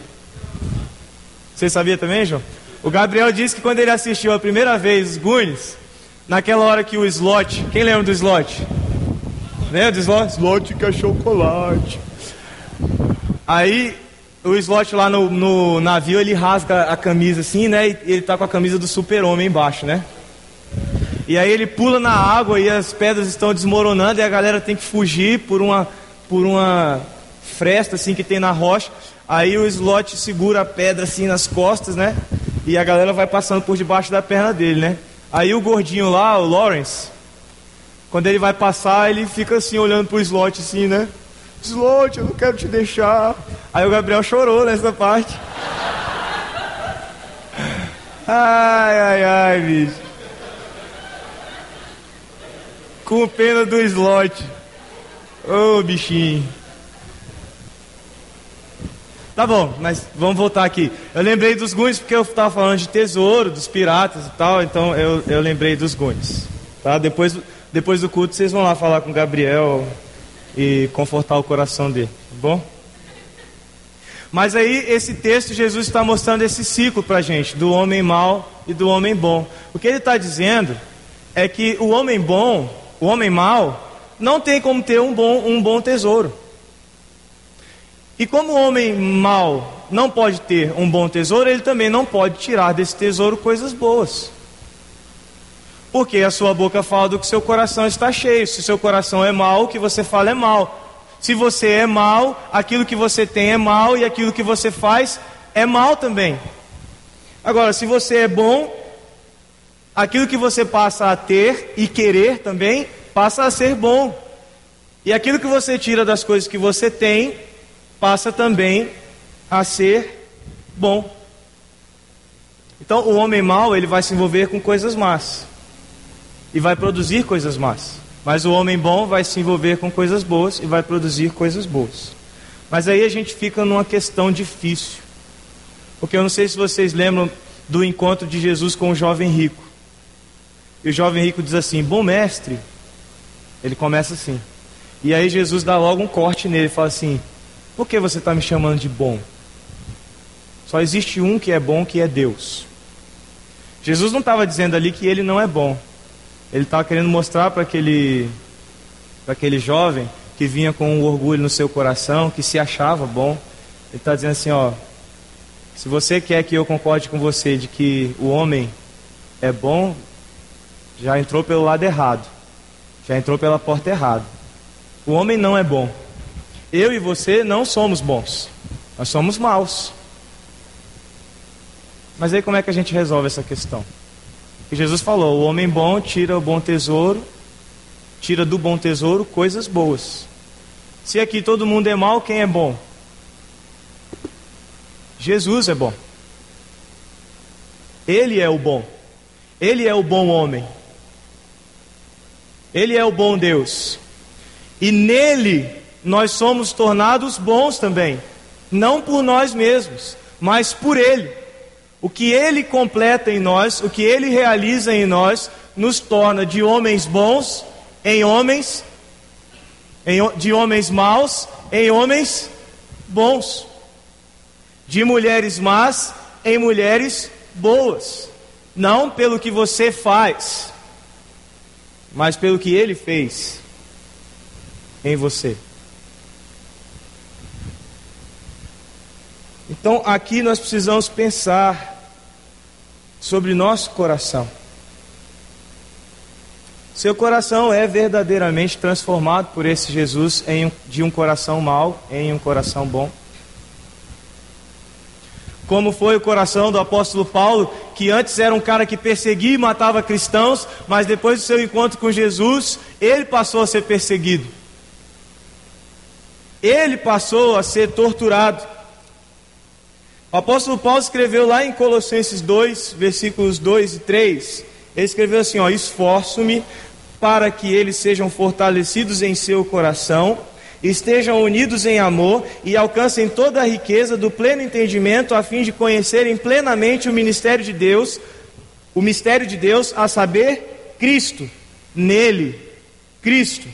Você sabia também, João? O Gabriel disse que quando ele assistiu a primeira vez os Gunis, naquela hora que o slot, quem lembra do slot? Lembra do slot? Slot que é chocolate. Aí o slot lá no, no, navio ele rasga a camisa assim, né? E ele tá com a camisa do super-homem embaixo, né? E aí ele pula na água e as pedras estão desmoronando e a galera tem que fugir por uma, por uma fresta assim que tem na rocha. Aí o slot segura a pedra assim nas costas, né? E a galera vai passando por debaixo da perna dele, né? Aí o gordinho lá, o Lawrence, quando ele vai passar, ele fica assim olhando pro slot assim, né? Slot, eu não quero te deixar. Aí o Gabriel chorou nessa parte. Ai, ai, ai, bicho. Com pena do slot. Ô, oh, bichinho. Tá bom, mas vamos voltar aqui. Eu lembrei dos Guns porque eu estava falando de tesouro, dos piratas e tal, então eu, eu lembrei dos Guns. Tá? Depois, depois do culto vocês vão lá falar com o Gabriel e confortar o coração dele, tá bom? Mas aí esse texto Jesus está mostrando esse ciclo para gente, do homem mau e do homem bom. O que ele está dizendo é que o homem bom o homem mau, não tem como ter um bom, um bom tesouro. E como o homem mau não pode ter um bom tesouro, ele também não pode tirar desse tesouro coisas boas. Porque a sua boca fala do que seu coração está cheio. Se seu coração é mau, o que você fala é mal. Se você é mau, aquilo que você tem é mal e aquilo que você faz é mal também. Agora, se você é bom, aquilo que você passa a ter e querer também passa a ser bom. E aquilo que você tira das coisas que você tem passa também a ser bom. Então, o homem mau, ele vai se envolver com coisas más e vai produzir coisas más. Mas o homem bom vai se envolver com coisas boas e vai produzir coisas boas. Mas aí a gente fica numa questão difícil. Porque eu não sei se vocês lembram do encontro de Jesus com o jovem rico. E o jovem rico diz assim: Bom mestre, ele começa assim: E aí Jesus dá logo um corte nele fala assim: Por que você está me chamando de bom? Só existe um que é bom, que é Deus. Jesus não estava dizendo ali que ele não é bom. Ele estava querendo mostrar para aquele, aquele jovem que vinha com um orgulho no seu coração, que se achava bom. Ele está dizendo assim: ó, se você quer que eu concorde com você de que o homem é bom, já entrou pelo lado errado, já entrou pela porta errada. O homem não é bom. Eu e você não somos bons, nós somos maus. Mas aí como é que a gente resolve essa questão? Que Jesus falou: o homem bom tira o bom tesouro, tira do bom tesouro coisas boas. Se aqui todo mundo é mal, quem é bom? Jesus é bom. Ele é o bom. Ele é o bom homem. Ele é o bom Deus. E nele nós somos tornados bons também. Não por nós mesmos, mas por Ele. O que Ele completa em nós, o que Ele realiza em nós, nos torna de homens bons em homens, em, de homens maus em homens bons de mulheres más em mulheres boas. Não pelo que você faz, mas pelo que ele fez em você. Então aqui nós precisamos pensar sobre nosso coração. Seu coração é verdadeiramente transformado por esse Jesus de um coração mau em um coração bom como foi o coração do apóstolo Paulo, que antes era um cara que perseguia e matava cristãos, mas depois do seu encontro com Jesus, ele passou a ser perseguido. Ele passou a ser torturado. O apóstolo Paulo escreveu lá em Colossenses 2, versículos 2 e 3, ele escreveu assim: ó, esforço-me para que eles sejam fortalecidos em seu coração estejam unidos em amor e alcancem toda a riqueza do pleno entendimento, a fim de conhecerem plenamente o ministério de Deus, o mistério de Deus, a saber, Cristo. Nele, Cristo,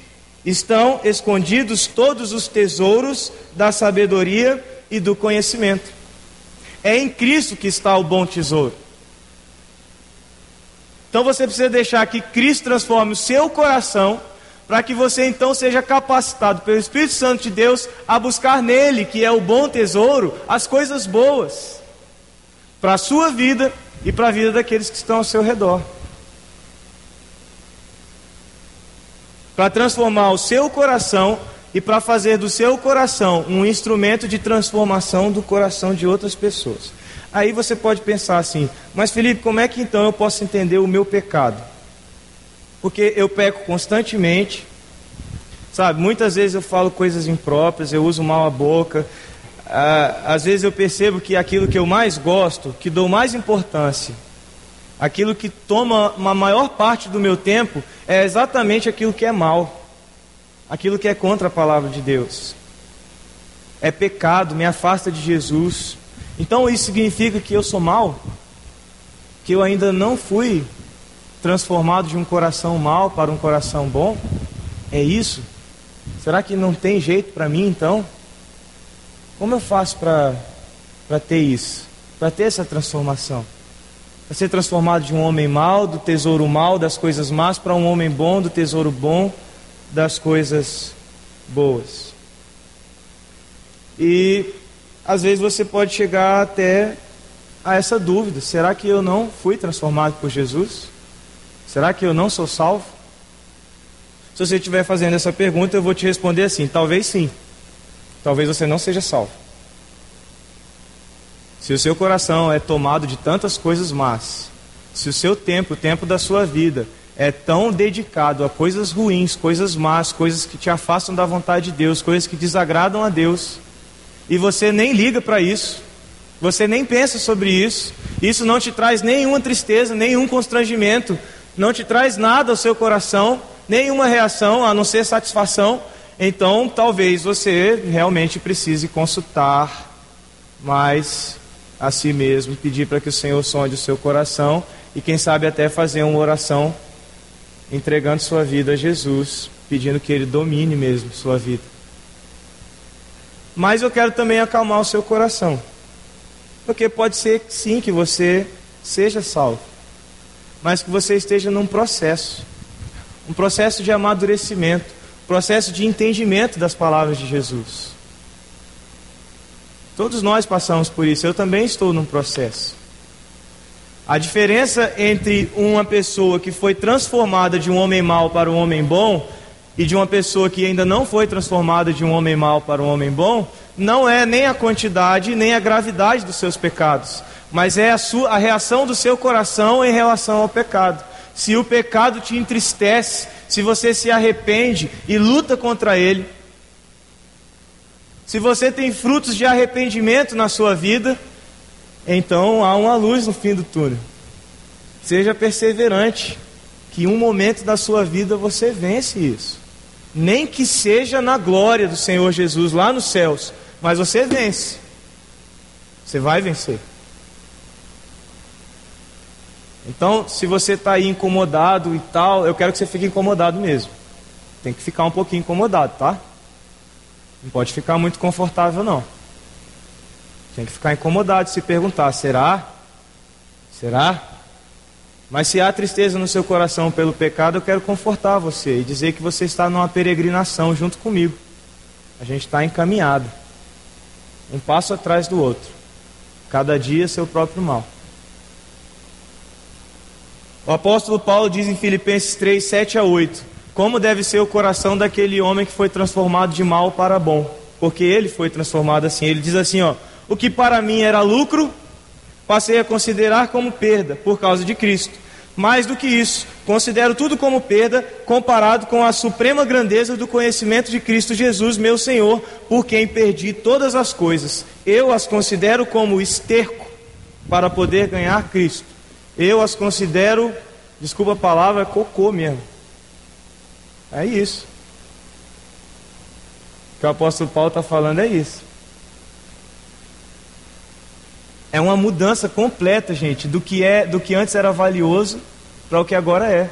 estão escondidos todos os tesouros da sabedoria e do conhecimento. É em Cristo que está o bom tesouro. Então você precisa deixar que Cristo transforme o seu coração para que você então seja capacitado pelo Espírito Santo de Deus a buscar nele, que é o bom tesouro, as coisas boas para a sua vida e para a vida daqueles que estão ao seu redor. Para transformar o seu coração e para fazer do seu coração um instrumento de transformação do coração de outras pessoas. Aí você pode pensar assim: mas Felipe, como é que então eu posso entender o meu pecado? Porque eu peco constantemente, sabe? Muitas vezes eu falo coisas impróprias, eu uso mal a boca. Ah, às vezes eu percebo que aquilo que eu mais gosto, que dou mais importância, aquilo que toma uma maior parte do meu tempo, é exatamente aquilo que é mal, aquilo que é contra a palavra de Deus. É pecado, me afasta de Jesus. Então isso significa que eu sou mal? Que eu ainda não fui transformado de um coração mau para um coração bom? É isso? Será que não tem jeito para mim então? Como eu faço para ter isso? Para ter essa transformação? Para ser transformado de um homem mau, do tesouro mau, das coisas más, para um homem bom, do tesouro bom, das coisas boas. E às vezes você pode chegar até a essa dúvida: será que eu não fui transformado por Jesus? Será que eu não sou salvo? Se você estiver fazendo essa pergunta, eu vou te responder assim: talvez sim. Talvez você não seja salvo. Se o seu coração é tomado de tantas coisas más, se o seu tempo, o tempo da sua vida, é tão dedicado a coisas ruins, coisas más, coisas que te afastam da vontade de Deus, coisas que desagradam a Deus, e você nem liga para isso, você nem pensa sobre isso, isso não te traz nenhuma tristeza, nenhum constrangimento, não te traz nada ao seu coração, nenhuma reação a não ser satisfação, então talvez você realmente precise consultar mais a si mesmo, pedir para que o Senhor sonde o seu coração e quem sabe até fazer uma oração entregando sua vida a Jesus pedindo que Ele domine mesmo sua vida. Mas eu quero também acalmar o seu coração, porque pode ser sim que você seja salvo, mas que você esteja num processo um processo de amadurecimento, processo de entendimento das palavras de Jesus. Todos nós passamos por isso, eu também estou num processo. A diferença entre uma pessoa que foi transformada de um homem mau para um homem bom e de uma pessoa que ainda não foi transformada de um homem mau para um homem bom, não é nem a quantidade nem a gravidade dos seus pecados, mas é a, sua, a reação do seu coração em relação ao pecado. Se o pecado te entristece, se você se arrepende e luta contra ele, se você tem frutos de arrependimento na sua vida, então há uma luz no fim do túnel. Seja perseverante, que um momento da sua vida você vence isso. Nem que seja na glória do Senhor Jesus lá nos céus, mas você vence. Você vai vencer. Então, se você está aí incomodado e tal, eu quero que você fique incomodado mesmo. Tem que ficar um pouquinho incomodado, tá? Não pode ficar muito confortável, não. Tem que ficar incomodado, se perguntar: será? Será? Mas se há tristeza no seu coração pelo pecado, eu quero confortar você e dizer que você está numa peregrinação junto comigo. A gente está encaminhado, um passo atrás do outro, cada dia seu próprio mal. O apóstolo Paulo diz em Filipenses 3, 7 a 8: Como deve ser o coração daquele homem que foi transformado de mal para bom, porque ele foi transformado assim. Ele diz assim: ó o que para mim era lucro, passei a considerar como perda por causa de Cristo. Mais do que isso, considero tudo como perda comparado com a suprema grandeza do conhecimento de Cristo Jesus, meu Senhor, por quem perdi todas as coisas. Eu as considero como esterco para poder ganhar Cristo. Eu as considero, desculpa a palavra, cocô mesmo. É isso. O que o apóstolo Paulo está falando é isso. É uma mudança completa, gente, do que é, do que antes era valioso para o que agora é.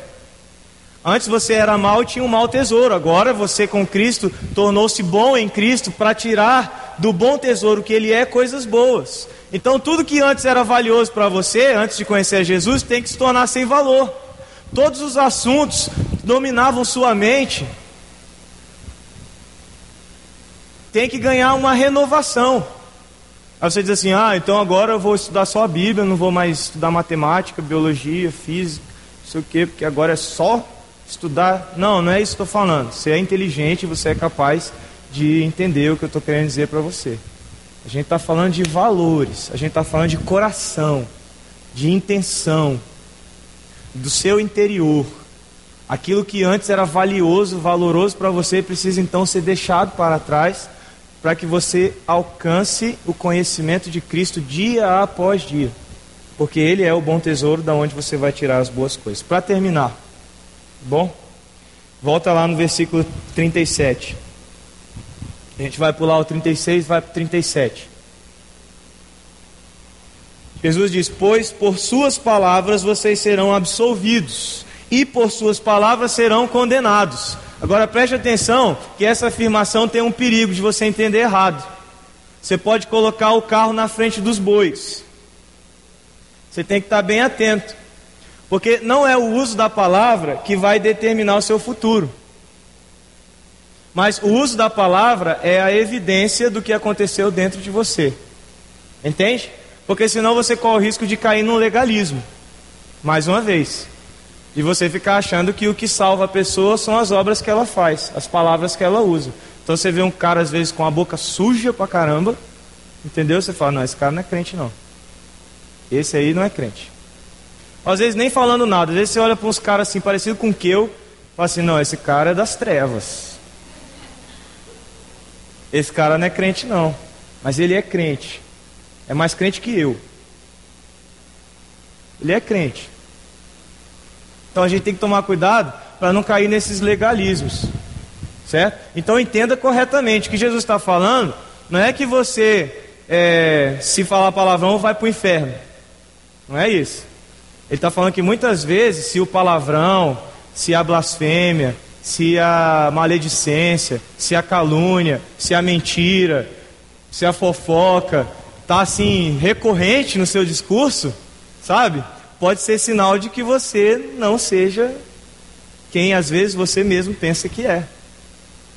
Antes você era mal e tinha um mau tesouro. Agora você com Cristo tornou-se bom em Cristo para tirar do bom tesouro que ele é coisas boas. Então tudo que antes era valioso para você, antes de conhecer Jesus, tem que se tornar sem valor. Todos os assuntos dominavam sua mente. Tem que ganhar uma renovação. Aí você diz assim: ah, então agora eu vou estudar só a Bíblia, não vou mais estudar matemática, biologia, física, não sei o quê, porque agora é só estudar. Não, não é isso que eu estou falando. Você é inteligente, você é capaz de entender o que eu estou querendo dizer para você. A gente está falando de valores, a gente está falando de coração, de intenção, do seu interior. Aquilo que antes era valioso, valoroso para você, precisa então ser deixado para trás para que você alcance o conhecimento de Cristo dia após dia, porque Ele é o bom tesouro da onde você vai tirar as boas coisas. Para terminar, bom? Volta lá no versículo 37. A gente vai pular o 36, vai para o 37. Jesus diz: Pois por suas palavras vocês serão absolvidos, e por suas palavras serão condenados. Agora preste atenção que essa afirmação tem um perigo de você entender errado. Você pode colocar o carro na frente dos bois. Você tem que estar bem atento. Porque não é o uso da palavra que vai determinar o seu futuro. Mas o uso da palavra é a evidência do que aconteceu dentro de você. Entende? Porque senão você corre o risco de cair no legalismo. Mais uma vez de você ficar achando que o que salva a pessoa são as obras que ela faz, as palavras que ela usa. Então você vê um cara às vezes com a boca suja pra caramba, entendeu? Você fala, não, esse cara não é crente não. Esse aí não é crente. Às vezes nem falando nada, às vezes você olha para uns caras assim, parecido com que eu, fala assim, não, esse cara é das trevas. Esse cara não é crente não, mas ele é crente. É mais crente que eu. Ele é crente. Então a gente tem que tomar cuidado para não cair nesses legalismos. Certo? Então entenda corretamente. Que Jesus está falando não é que você, é, se falar palavrão, vai para o inferno. Não é isso. Ele está falando que muitas vezes, se o palavrão, se a blasfêmia, se a maledicência, se a calúnia, se a mentira, se a fofoca está assim recorrente no seu discurso, sabe? Pode ser sinal de que você não seja quem às vezes você mesmo pensa que é.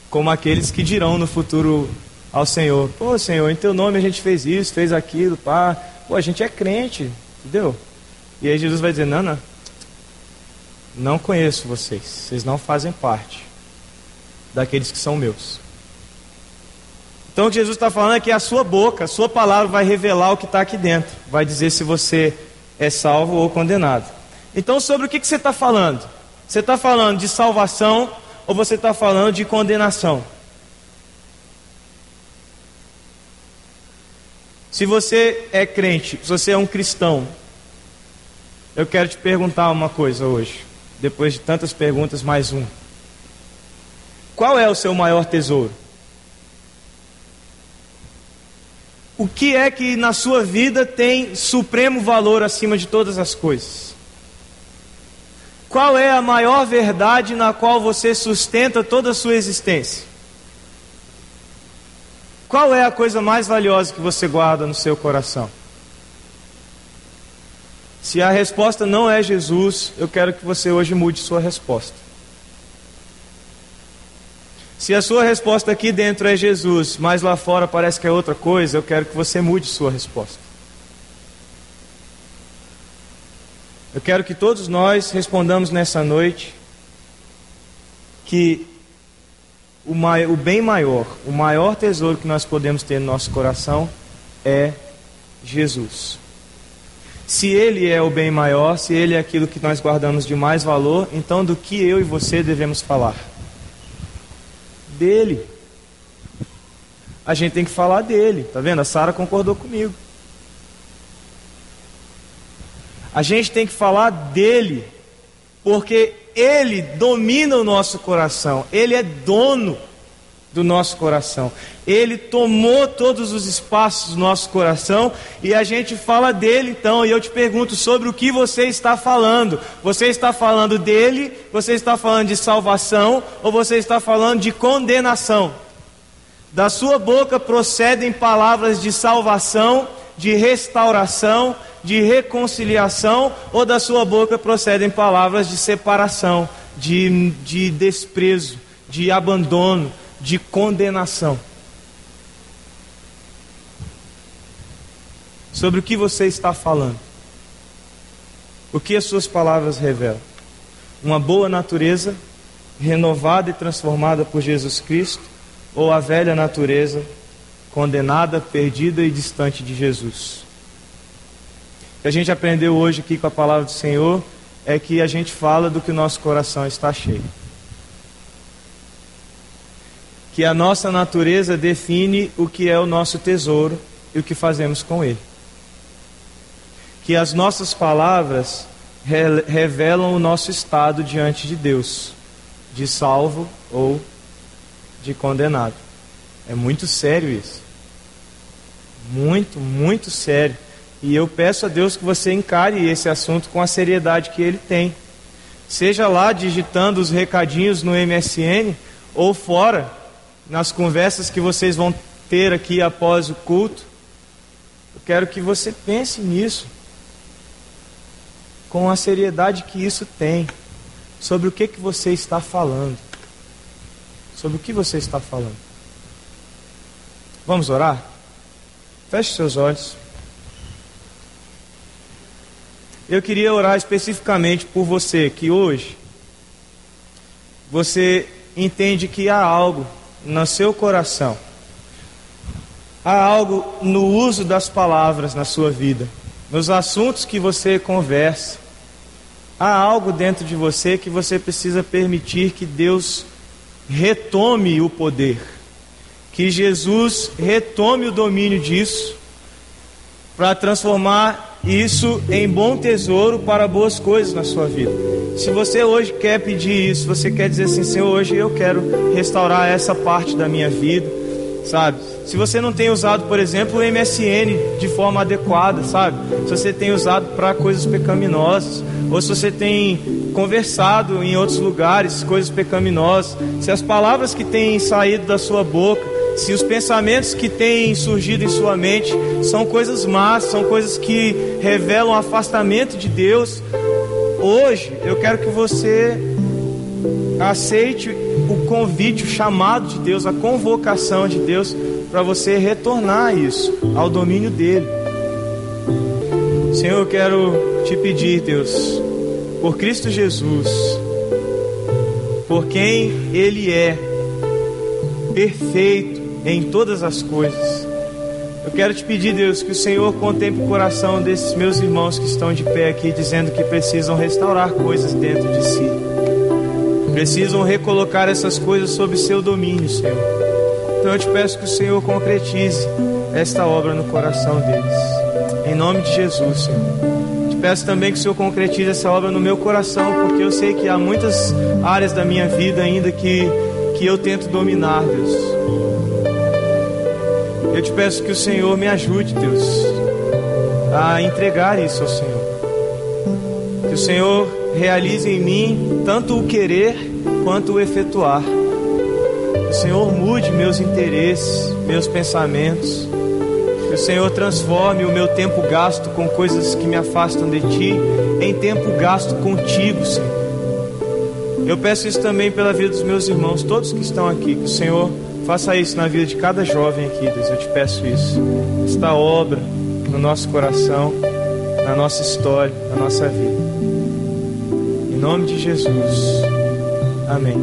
Como aqueles que dirão no futuro ao Senhor: Pô, Senhor, em teu nome a gente fez isso, fez aquilo, pá. Pô, a gente é crente, entendeu? E aí Jesus vai dizer: Não, não. Não conheço vocês. Vocês não fazem parte daqueles que são meus. Então o que Jesus está falando é que a sua boca, a sua palavra vai revelar o que está aqui dentro. Vai dizer se você é salvo ou condenado. Então, sobre o que, que você está falando? Você está falando de salvação ou você está falando de condenação? Se você é crente, se você é um cristão, eu quero te perguntar uma coisa hoje depois de tantas perguntas, mais um. Qual é o seu maior tesouro? O que é que na sua vida tem supremo valor acima de todas as coisas? Qual é a maior verdade na qual você sustenta toda a sua existência? Qual é a coisa mais valiosa que você guarda no seu coração? Se a resposta não é Jesus, eu quero que você hoje mude sua resposta. Se a sua resposta aqui dentro é Jesus, mas lá fora parece que é outra coisa, eu quero que você mude sua resposta. Eu quero que todos nós respondamos nessa noite que o, maior, o bem maior, o maior tesouro que nós podemos ter no nosso coração é Jesus. Se Ele é o bem maior, se Ele é aquilo que nós guardamos de mais valor, então do que eu e você devemos falar? Dele. A gente tem que falar dele, tá vendo? A Sara concordou comigo. A gente tem que falar dele, porque ele domina o nosso coração, ele é dono do nosso coração. Ele tomou todos os espaços do nosso coração e a gente fala dele então. E eu te pergunto sobre o que você está falando. Você está falando dele? Você está falando de salvação? Ou você está falando de condenação? Da sua boca procedem palavras de salvação, de restauração, de reconciliação, ou da sua boca procedem palavras de separação, de, de desprezo, de abandono, de condenação. Sobre o que você está falando? O que as suas palavras revelam? Uma boa natureza, renovada e transformada por Jesus Cristo, ou a velha natureza, condenada, perdida e distante de Jesus? O que a gente aprendeu hoje aqui com a palavra do Senhor é que a gente fala do que o nosso coração está cheio que a nossa natureza define o que é o nosso tesouro e o que fazemos com ele. Que as nossas palavras re revelam o nosso estado diante de Deus, de salvo ou de condenado. É muito sério isso. Muito, muito sério. E eu peço a Deus que você encare esse assunto com a seriedade que ele tem. Seja lá digitando os recadinhos no MSN ou fora, nas conversas que vocês vão ter aqui após o culto, eu quero que você pense nisso, com a seriedade que isso tem, sobre o que, que você está falando. Sobre o que você está falando. Vamos orar? Feche seus olhos. Eu queria orar especificamente por você que hoje você entende que há algo no seu coração. Há algo no uso das palavras na sua vida, nos assuntos que você conversa. Há algo dentro de você que você precisa permitir que Deus retome o poder, que Jesus retome o domínio disso, para transformar isso em bom tesouro para boas coisas na sua vida. Se você hoje quer pedir isso, você quer dizer assim, Senhor, hoje eu quero restaurar essa parte da minha vida. sabe? Se você não tem usado, por exemplo, o MSN de forma adequada, sabe? Se você tem usado para coisas pecaminosas, ou se você tem conversado em outros lugares coisas pecaminosas, se as palavras que têm saído da sua boca, se os pensamentos que têm surgido em sua mente são coisas más, são coisas que revelam afastamento de Deus, hoje eu quero que você aceite o convite, o chamado de Deus, a convocação de Deus para você retornar isso ao domínio dele. Senhor, eu quero te pedir, Deus, por Cristo Jesus, por quem Ele é, perfeito em todas as coisas. Eu quero te pedir, Deus, que o Senhor contemple o coração desses meus irmãos que estão de pé aqui, dizendo que precisam restaurar coisas dentro de si. Precisam recolocar essas coisas sob seu domínio, Senhor. Então eu te peço que o Senhor concretize esta obra no coração deles. Em nome de Jesus, Senhor. Te peço também que o Senhor concretize essa obra no meu coração, porque eu sei que há muitas áreas da minha vida ainda que, que eu tento dominar, Deus. Eu te peço que o Senhor me ajude, Deus, a entregar isso ao Senhor. Que o Senhor realize em mim tanto o querer quanto o efetuar. Que o Senhor mude meus interesses, meus pensamentos. Que o Senhor transforme o meu tempo gasto com coisas que me afastam de Ti em tempo gasto contigo, Senhor. Eu peço isso também pela vida dos meus irmãos, todos que estão aqui. Que o Senhor faça isso na vida de cada jovem aqui, Deus. Eu te peço isso. Esta obra no nosso coração, na nossa história, na nossa vida. Em nome de Jesus. Amém.